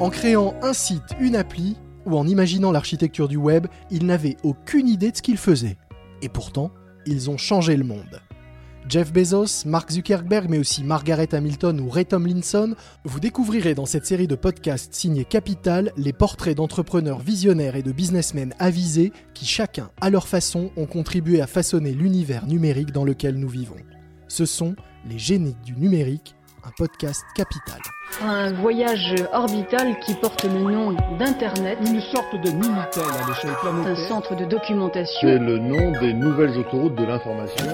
En créant un site, une appli, ou en imaginant l'architecture du web, ils n'avaient aucune idée de ce qu'ils faisaient. Et pourtant, ils ont changé le monde. Jeff Bezos, Mark Zuckerberg, mais aussi Margaret Hamilton ou Ray Tomlinson, vous découvrirez dans cette série de podcasts signés Capital les portraits d'entrepreneurs visionnaires et de businessmen avisés qui chacun, à leur façon, ont contribué à façonner l'univers numérique dans lequel nous vivons. Ce sont les génies du numérique, un podcast capital. Un voyage orbital qui porte le nom d'Internet. Une sorte de Minitel à l'échelle planétaire. Un centre de documentation. C'est le nom des nouvelles autoroutes de l'information.